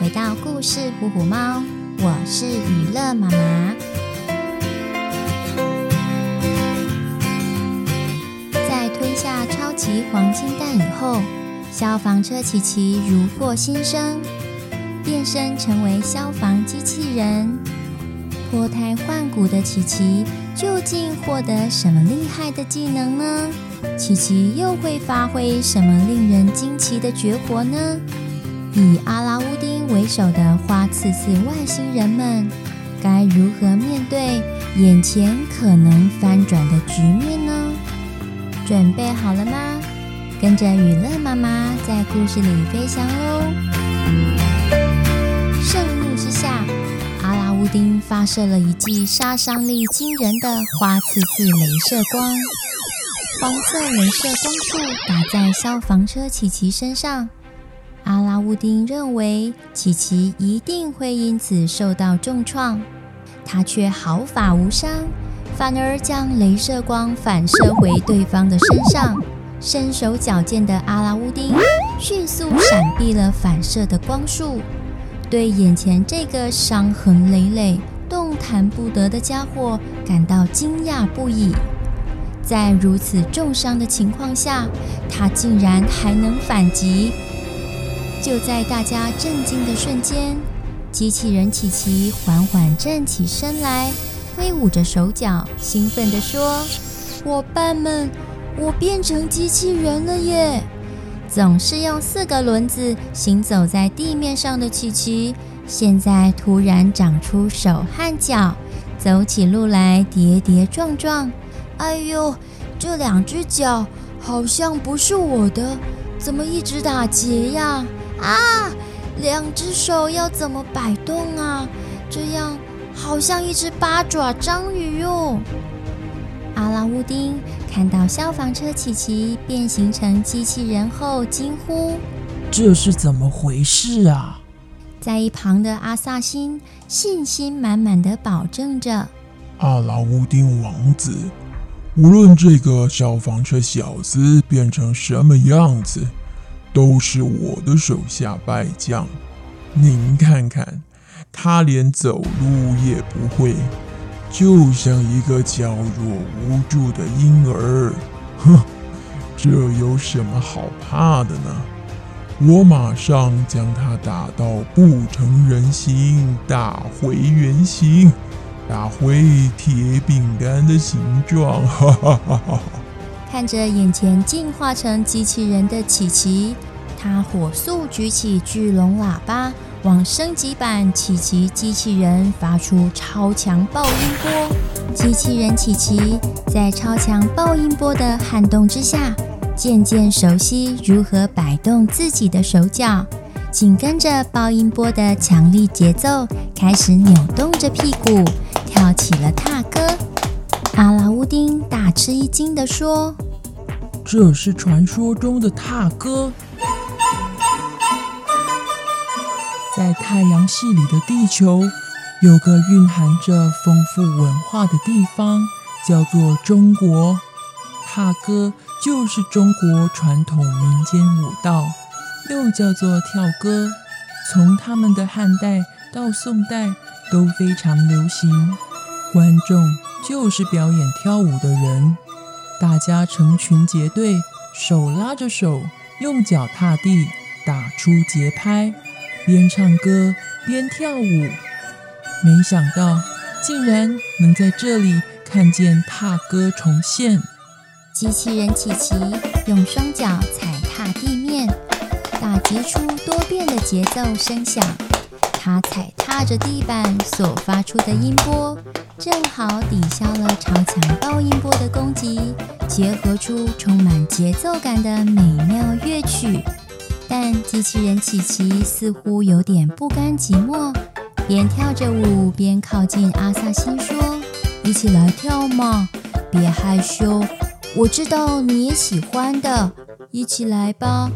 回到故事虎虎猫，我是娱乐妈妈。在吞下超级黄金蛋以后，消防车奇奇如获新生，变身成为消防机器人。脱胎换骨的奇奇究竟获得什么厉害的技能呢？奇奇又会发挥什么令人惊奇的绝活呢？以阿拉乌丁为首的花刺刺外星人们该如何面对眼前可能翻转的局面呢？准备好了吗？跟着雨乐妈妈在故事里飞翔喽！盛怒之下，阿拉乌丁发射了一记杀伤力惊人的花刺刺镭射光，黄色镭射光束打在消防车奇奇身上。阿拉乌丁认为奇奇一定会因此受到重创，他却毫发无伤，反而将镭射光反射回对方的身上。身手矫健的阿拉乌丁迅速闪避了反射的光束，对眼前这个伤痕累累、动弹不得的家伙感到惊讶不已。在如此重伤的情况下，他竟然还能反击。就在大家震惊的瞬间，机器人奇奇缓缓站起身来，挥舞着手脚，兴奋地说：“伙伴们，我变成机器人了耶！”总是用四个轮子行走在地面上的奇奇，现在突然长出手和脚，走起路来跌跌撞撞。哎呦，这两只脚好像不是我的，怎么一直打结呀？啊！两只手要怎么摆动啊？这样好像一只八爪章鱼哟。阿拉乌丁看到消防车奇奇变形成机器人后，惊呼：“这是怎么回事啊？”在一旁的阿萨辛信心满满的保证着：“阿拉乌丁王子，无论这个消防车小子变成什么样子。”都是我的手下败将，您看看，他连走路也不会，就像一个娇弱无助的婴儿。哼，这有什么好怕的呢？我马上将他打到不成人形，打回原形，打回铁饼干的形状。哈哈哈哈。看着眼前进化成机器人的奇奇，他火速举起巨龙喇叭，往升级版奇奇机器人发出超强爆音波。机器人奇奇在超强爆音波的撼动之下，渐渐熟悉如何摆动自己的手脚，紧跟着爆音波的强力节奏，开始扭动着屁股，跳起了踏歌。阿拉乌丁大吃一惊地说：“这是传说中的踏歌。”在太阳系里的地球，有个蕴含着丰富文化的地方，叫做中国。踏歌就是中国传统民间舞蹈，又叫做跳歌。从他们的汉代到宋代都非常流行。观众就是表演跳舞的人，大家成群结队，手拉着手，用脚踏地，打出节拍，边唱歌边跳舞。没想到，竟然能在这里看见踏歌重现。机器人奇奇用双脚踩踏地面，打击出多变的节奏声响。他踩踏着地板所发出的音波，正好抵消了超强爆音波的攻击，结合出充满节奏感的美妙乐曲。但机器人奇奇似乎有点不甘寂寞，边跳着舞边靠近阿萨辛说：“一起来跳嘛，别害羞，我知道你也喜欢的，一起来吧。”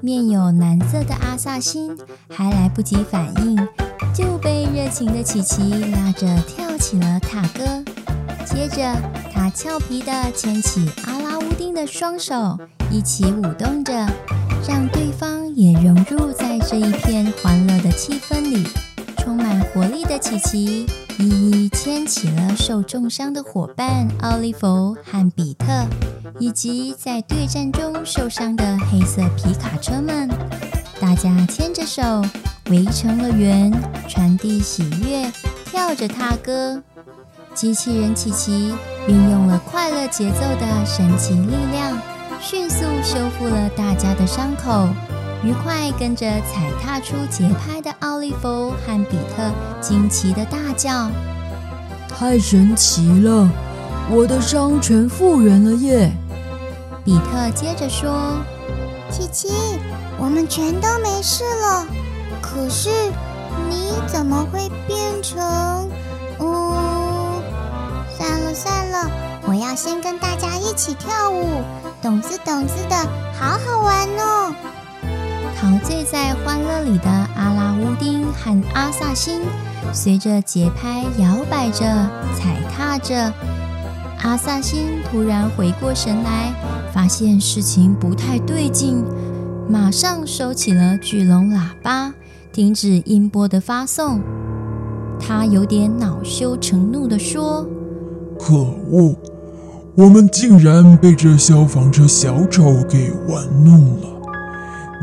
面有难色的阿萨辛还来不及反应，就被热情的奇奇拉着跳起了踏歌。接着，他俏皮地牵起阿拉乌丁的双手，一起舞动着，让对方也融入在这一片欢乐的气氛里。充满活力的琪琪一一牵起了受重伤的伙伴奥利弗和比特，以及在对战中受伤的黑色皮卡车们。大家牵着手围成了圆，传递喜悦，跳着踏歌。机器人琪琪运用了快乐节奏的神奇力量，迅速修复了大家的伤口。愉快跟着踩踏出节拍的奥利弗和比特惊奇的大叫：“太神奇了！我的伤全复原了耶！”比特接着说：“琪琪，我们全都没事了。可是你怎么会变成……嗯，算了算了，我要先跟大家一起跳舞，咚子咚子的，好好玩哦！”陶醉在欢乐里的阿拉乌丁和阿萨辛，随着节拍摇摆着、踩踏着。阿萨辛突然回过神来，发现事情不太对劲，马上收起了巨龙喇叭，停止音波的发送。他有点恼羞成怒地说：“可恶，我们竟然被这消防车小丑给玩弄了！”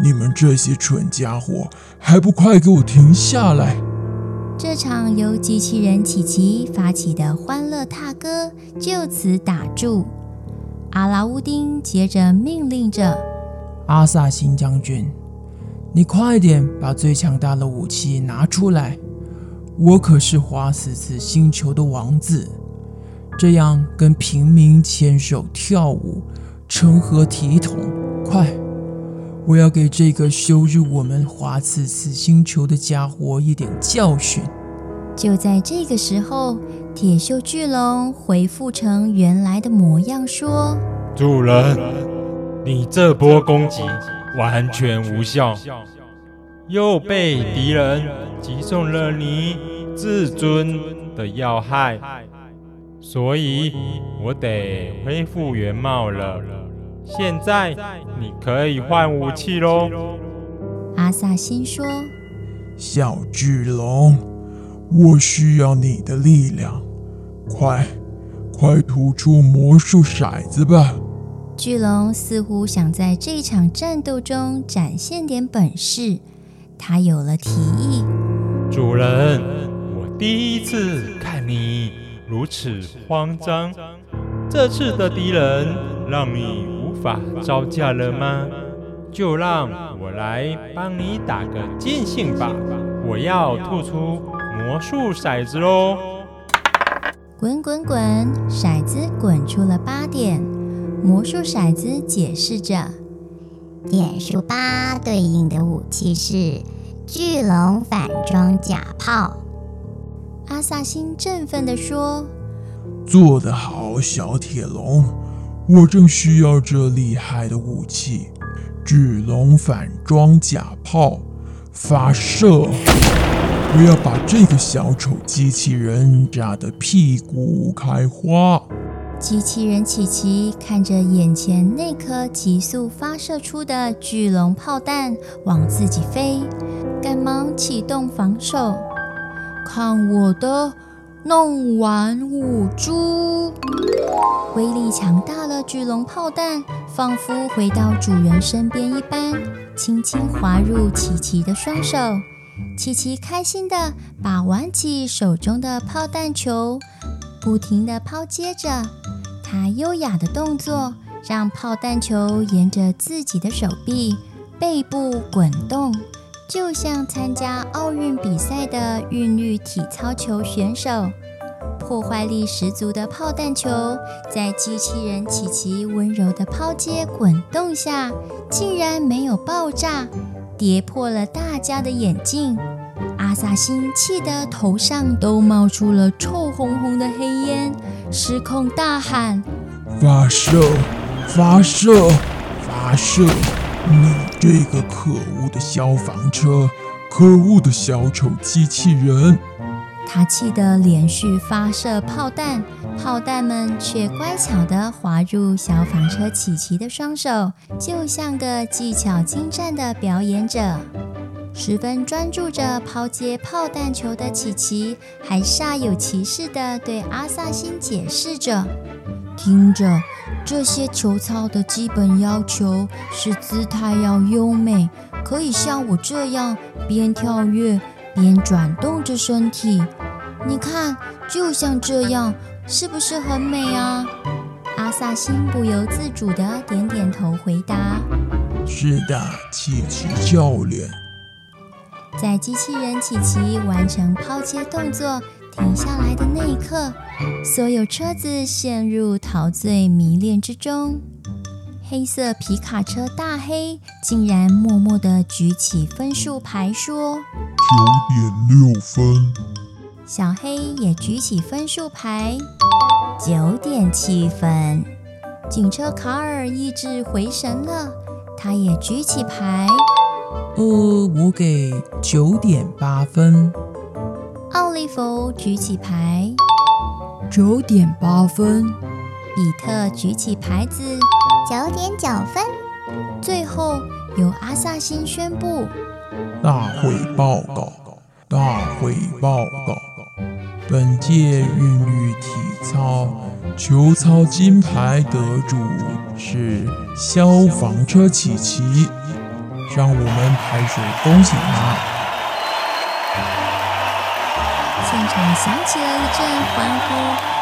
你们这些蠢家伙，还不快给我停下来！这场由机器人琪琪发起的欢乐踏歌就此打住。阿拉乌丁接着命令着：“阿萨辛将军，你快点把最强大的武器拿出来！我可是花刺刺星球的王子，这样跟平民牵手跳舞，成何体统？快！”我要给这个羞辱我们花刺刺星球的家伙一点教训。就在这个时候，铁锈巨龙恢复成原来的模样，说：“主人，你这波攻击完全无效，又被敌人击中了你自尊的要害，所以我得恢复原貌了。”现在你可以换武器喽，阿萨辛说：“小巨龙，我需要你的力量，快，快吐出魔术骰子吧！”巨龙似乎想在这场战斗中展现点本事，他有了提议：“主人，我第一次看你如此慌张，这次的敌人让你无。”法招架了吗？就让我来帮你打个尽兴吧！我要吐出魔术骰子喽！滚滚滚，骰子滚出了八点。魔术骰子解释着：点数八对应的武器是巨龙反装甲炮。阿萨辛振奋地说：“做得好，小铁龙！”我正需要这厉害的武器——巨龙反装甲炮，发射！我要把这个小丑机器人炸得屁股开花！机器人琪琪看着眼前那颗急速发射出的巨龙炮弹往自己飞，赶忙启动防守。看我的！弄完五珠，威力强大的巨龙炮弹仿佛回到主人身边一般，轻轻滑入琪琪的双手。琪琪开心地把玩起手中的炮弹球，不停地抛接着。他优雅的动作让炮弹球沿着自己的手臂、背部滚动。就像参加奥运比赛的韵律体操球选手，破坏力十足的炮弹球在机器人琪琪温柔的抛接滚动下，竟然没有爆炸，跌破了大家的眼镜。阿萨辛气得头上都冒出了臭烘烘的黑烟，失控大喊：“发射！发射！发射！”你这个可恶的消防车，可恶的小丑机器人！他气得连续发射炮弹，炮弹们却乖巧地滑入消防车琪琪的双手，就像个技巧精湛的表演者。十分专注着抛接炮弹球的奇奇，还煞有其事地对阿萨辛解释着：“听着，这些球操的基本要求是姿态要优美，可以像我这样边跳跃边转动着身体。你看，就像这样，是不是很美啊？”阿萨辛不由自主地点点头，回答：“是的，奇奇教练。”在机器人琪琪完成抛接动作停下来的那一刻，所有车子陷入陶醉迷恋之中。黑色皮卡车大黑竟然默默地举起分数牌说：“九点六分。”小黑也举起分数牌：“九点七分。”警车卡尔意志回神了，他也举起牌。呃，我给九点八分。奥利弗举起牌，九点八分。比特举起牌子，九点九分。最后由阿萨辛宣布：大会报告，大会报告。本届韵律体操球操金牌得主是消防车奇奇。让我们拍手恭喜他！现场响起了一阵欢呼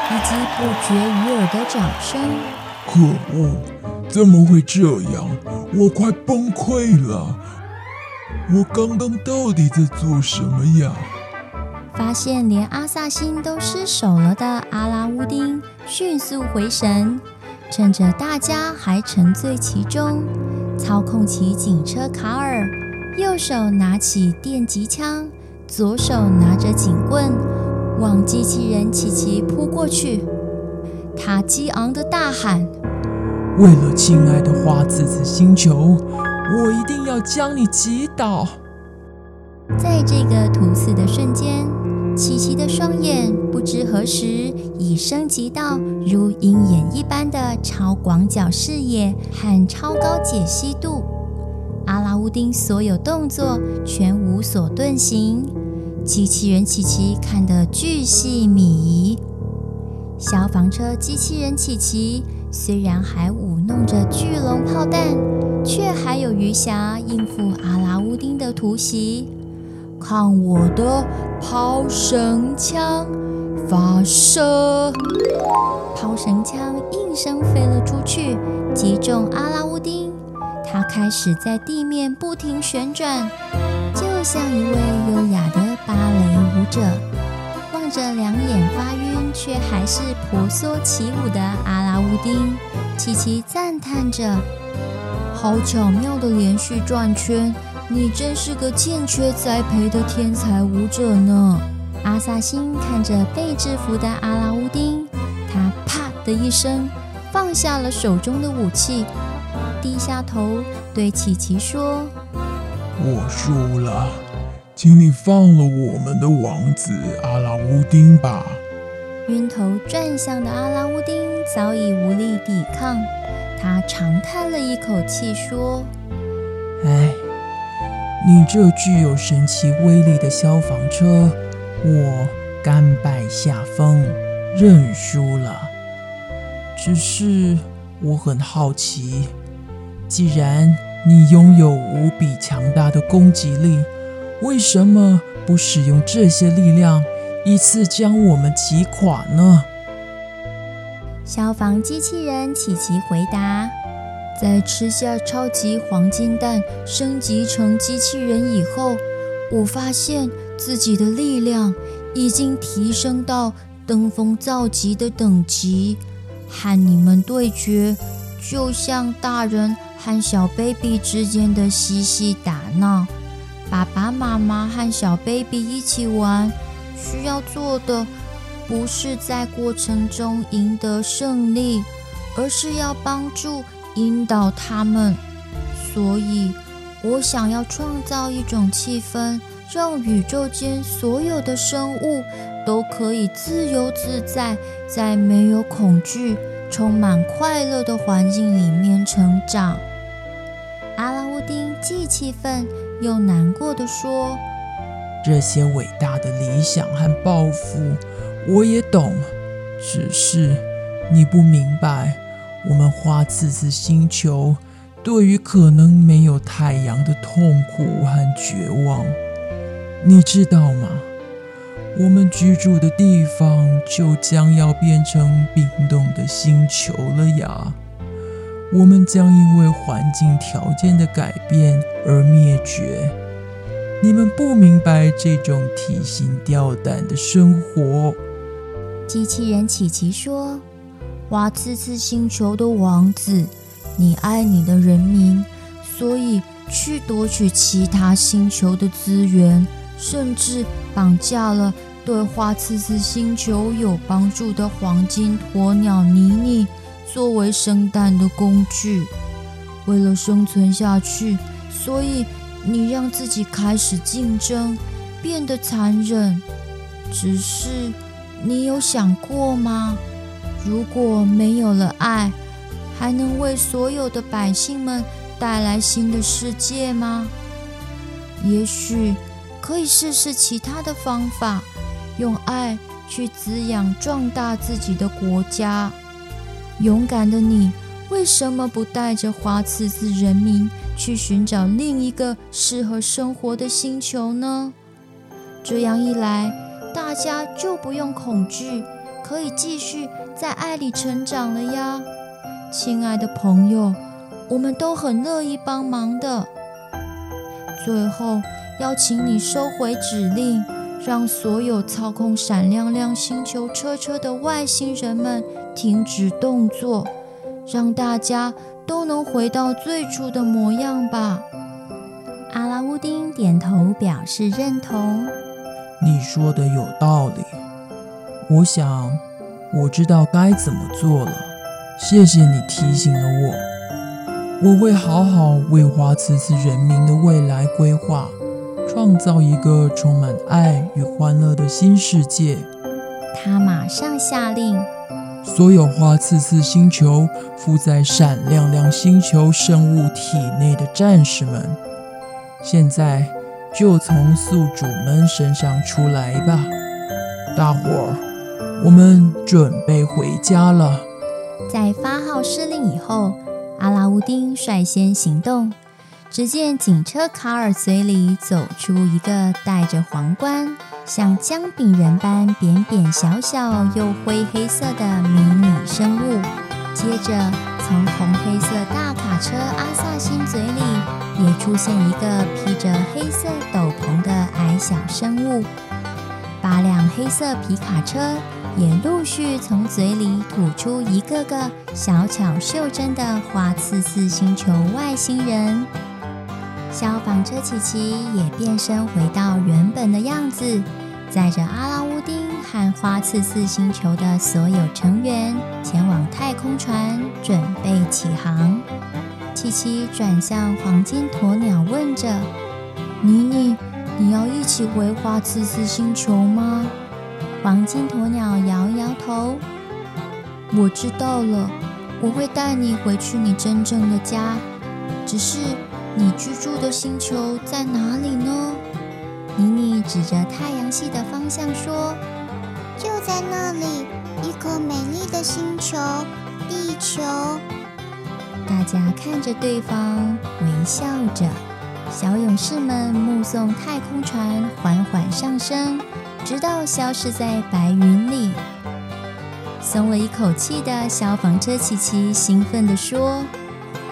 以及不绝于耳的掌声。可恶！怎么会这样？我快崩溃了！我刚刚到底在做什么呀？发现连阿萨辛都失手了的阿拉乌丁迅速回神，趁着大家还沉醉其中。操控起警车卡尔，右手拿起电击枪，左手拿着警棍，往机器人琪琪扑过去。他激昂的大喊：“为了亲爱的花子子星球，我一定要将你击倒！”在这个突刺的瞬间，奇奇的双眼不知何时已升级到如鹰眼一般的超广角视野和超高解析度。阿拉乌丁所有动作全无所遁形，机器人奇奇看得巨细靡遗。消防车机器人奇奇虽然还舞弄着巨龙炮弹，却还有余暇应付阿拉乌丁的突袭。看我的抛绳枪发射！抛绳枪应声飞了出去，击中阿拉乌丁。他开始在地面不停旋转，就像一位优雅的芭蕾舞者。望着两眼发晕却还是婆娑起舞的阿拉乌丁，琪琪赞叹着：“好巧妙的连续转圈。”你真是个欠缺栽培的天才舞者呢！阿萨辛看着被制服的阿拉乌丁，他啪的一声放下了手中的武器，低下头对琪琪说：“我输了，请你放了我们的王子阿拉乌丁吧。”晕头转向的阿拉乌丁早已无力抵抗，他长叹了一口气说：“唉。”你这具有神奇威力的消防车，我甘拜下风，认输了。只是我很好奇，既然你拥有无比强大的攻击力，为什么不使用这些力量一次将我们击垮呢？消防机器人奇奇回答。在吃下超级黄金蛋升级成机器人以后，我发现自己的力量已经提升到登峰造极的等级，和你们对决就像大人和小 baby 之间的嬉戏打闹。爸爸妈妈和小 baby 一起玩，需要做的不是在过程中赢得胜利，而是要帮助。引导他们，所以我想要创造一种气氛，让宇宙间所有的生物都可以自由自在，在没有恐惧、充满快乐的环境里面成长。阿拉乌丁既气愤又难过地说：“这些伟大的理想和抱负，我也懂，只是你不明白，我们花次次星球。”对于可能没有太阳的痛苦和绝望，你知道吗？我们居住的地方就将要变成冰冻的星球了呀！我们将因为环境条件的改变而灭绝。你们不明白这种提心吊胆的生活。机器人琪琪说：“花刺刺星球的王子。”你爱你的人民，所以去夺取其他星球的资源，甚至绑架了对花刺刺星球有帮助的黄金鸵鸟妮妮，作为生蛋的工具。为了生存下去，所以你让自己开始竞争，变得残忍。只是你有想过吗？如果没有了爱，还能为所有的百姓们带来新的世界吗？也许可以试试其他的方法，用爱去滋养壮大自己的国家。勇敢的你，为什么不带着花刺刺人民去寻找另一个适合生活的星球呢？这样一来，大家就不用恐惧，可以继续在爱里成长了呀。亲爱的朋友，我们都很乐意帮忙的。最后，要请你收回指令，让所有操控闪亮亮星球车车的外星人们停止动作，让大家都能回到最初的模样吧。阿拉乌丁点头表示认同。你说的有道理，我想我知道该怎么做了。谢谢你提醒了我，我会好好为花刺刺人民的未来规划，创造一个充满爱与欢乐的新世界。他马上下令，所有花刺刺星球附在闪亮亮星球生物体内的战士们，现在就从宿主们身上出来吧！大伙儿，我们准备回家了。在发号施令以后，阿拉乌丁率先行动。只见警车卡尔嘴里走出一个戴着皇冠、像姜饼人般扁扁小小又灰黑色的迷你生物。接着，从红黑色大卡车阿萨辛嘴里也出现一个披着黑色斗篷的矮小生物。八辆黑色皮卡车。也陆续从嘴里吐出一个个小巧袖珍的花刺刺星球外星人。消防车奇奇也变身回到原本的样子，载着阿拉乌丁和花刺刺星球的所有成员前往太空船，准备起航。奇奇转向黄金鸵鸟，问着：“妮妮，你要一起回花刺刺星球吗？”黄金鸵鸟摇摇头，我知道了，我会带你回去你真正的家。只是你居住的星球在哪里呢？妮妮指着太阳系的方向说：“就在那里，一颗美丽的星球——地球。”大家看着对方，微笑着。小勇士们目送太空船缓缓上升。直到消失在白云里，松了一口气的消防车琪琪兴奋地说：“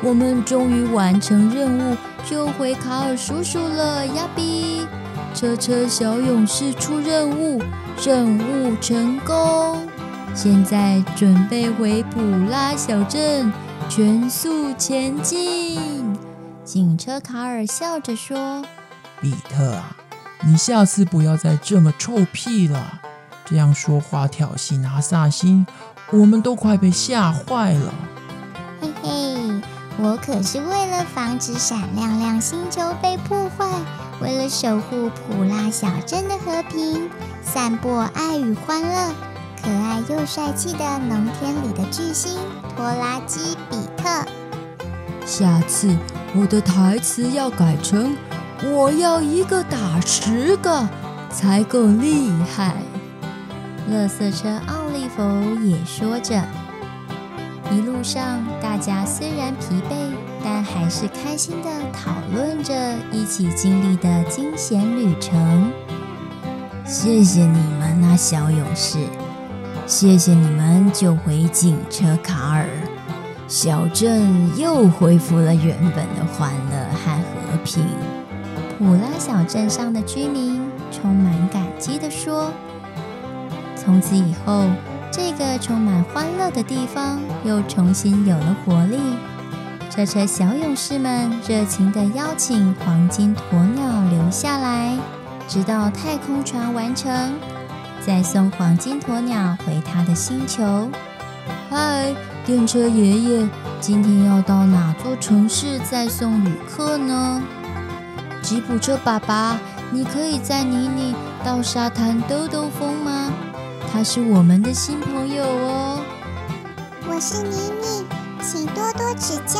我们终于完成任务，救回卡尔叔叔了呀！比车车小勇士出任务，任务成功。现在准备回普拉小镇，全速前进。”警车卡尔笑着说：“比特啊。”你下次不要再这么臭屁了，这样说话挑衅阿萨辛，我们都快被吓坏了。嘿嘿，我可是为了防止闪亮亮星球被破坏，为了守护普拉小镇的和平，散播爱与欢乐，可爱又帅气的农田里的巨星拖拉机比特。下次我的台词要改成：我要一个打十个才够厉害。垃圾车奥利弗也说着。一路上，大家虽然疲惫，但还是开心地讨论着一起经历的惊险旅程。谢谢你们啊，小勇士！谢谢你们救回警车卡尔，小镇又恢复了原本的欢乐和和平。普拉小镇上的居民充满感激地说：“从此以后。”这个充满欢乐的地方又重新有了活力。车车小勇士们热情地邀请黄金鸵鸟留下来，直到太空船完成，再送黄金鸵鸟回他的星球。嗨，电车爷爷，今天要到哪座城市再送旅客呢？吉普车爸爸，你可以载妮妮到沙滩兜兜风吗？他是我们的新朋友哦。我是妮妮，请多多指教。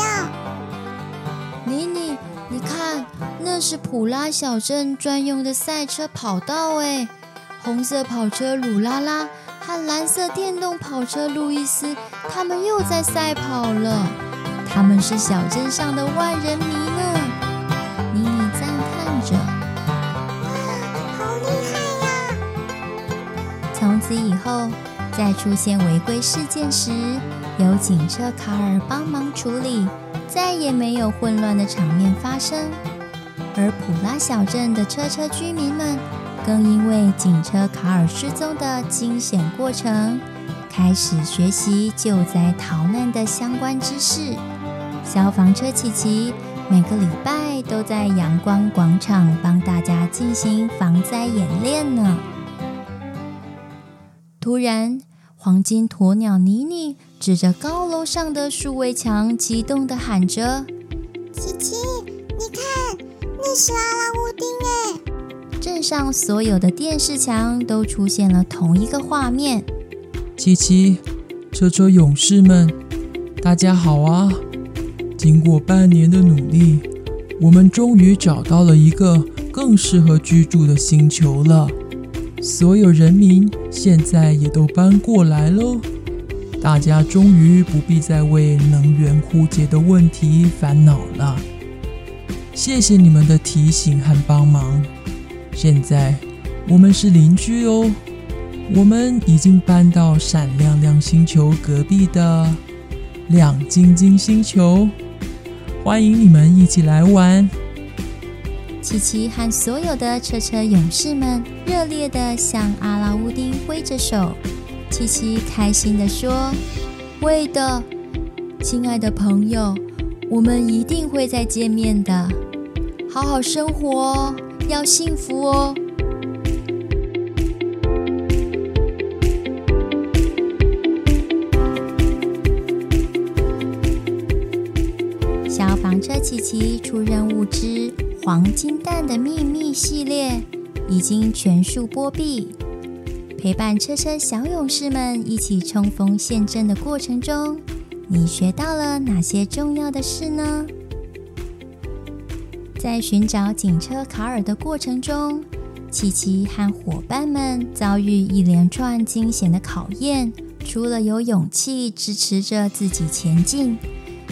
妮妮，你看，那是普拉小镇专用的赛车跑道诶，红色跑车鲁拉拉和蓝色电动跑车路易斯，他们又在赛跑了。他们是小镇上的万人迷从此以后，在出现违规事件时，由警车卡尔帮忙处理，再也没有混乱的场面发生。而普拉小镇的车车居民们，更因为警车卡尔失踪的惊险过程，开始学习救灾逃难的相关知识。消防车琪琪每个礼拜都在阳光广场帮大家进行防灾演练呢。突然，黄金鸵鸟妮妮指着高楼上的数位墙，激动地喊着：“琪琪，你看，那是阿拉乌丁！”哎，镇上所有的电视墙都出现了同一个画面。琪琪，车车勇士们，大家好啊！经过半年的努力，我们终于找到了一个更适合居住的星球了。所有人民现在也都搬过来喽，大家终于不必再为能源枯竭的问题烦恼了。谢谢你们的提醒和帮忙。现在我们是邻居哦，我们已经搬到闪亮亮星球隔壁的亮晶晶星球，欢迎你们一起来玩。琪琪和所有的车车勇士们热烈地向阿拉乌丁挥着手。琪琪开心地说：“会的，亲爱的朋友，我们一定会再见面的。好好生活哦，要幸福哦。”消防车琪琪出任务之。黄金蛋的秘密系列已经全数播毕。陪伴车车小勇士们一起冲锋陷阵的过程中，你学到了哪些重要的事呢？在寻找警车卡尔的过程中，琪琪和伙伴们遭遇一连串惊险的考验。除了有勇气支持着自己前进，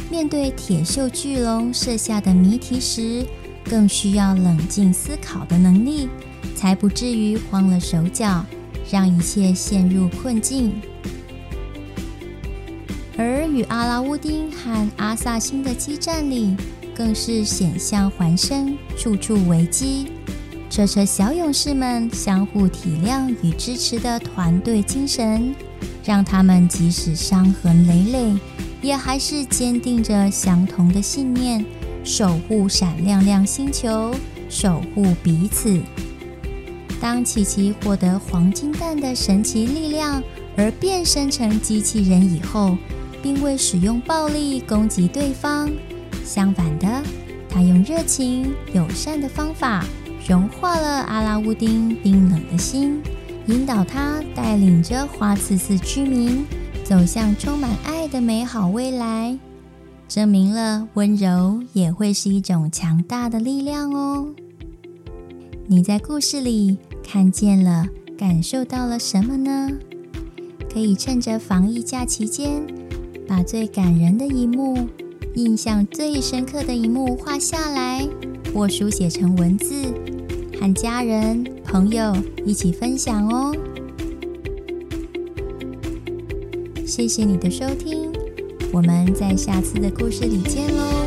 面对铁锈巨龙设下的谜题时，更需要冷静思考的能力，才不至于慌了手脚，让一切陷入困境。而与阿拉乌丁和阿萨辛的激战里，更是险象环生，处处危机。车车小勇士们相互体谅与支持的团队精神，让他们即使伤痕累累，也还是坚定着相同的信念。守护闪亮亮星球，守护彼此。当琪琪获得黄金蛋的神奇力量而变身成机器人以后，并未使用暴力攻击对方，相反的，他用热情友善的方法融化了阿拉乌丁冰冷的心，引导他带领着花刺刺居民走向充满爱的美好未来，证明了温柔也会是一种强大的力量哦。你在故事里看见了、感受到了什么呢？可以趁着防疫假期间，把最感人的一幕、印象最深刻的一幕画下来，或书写成文字，和家人、朋友一起分享哦。谢谢你的收听，我们在下次的故事里见喽。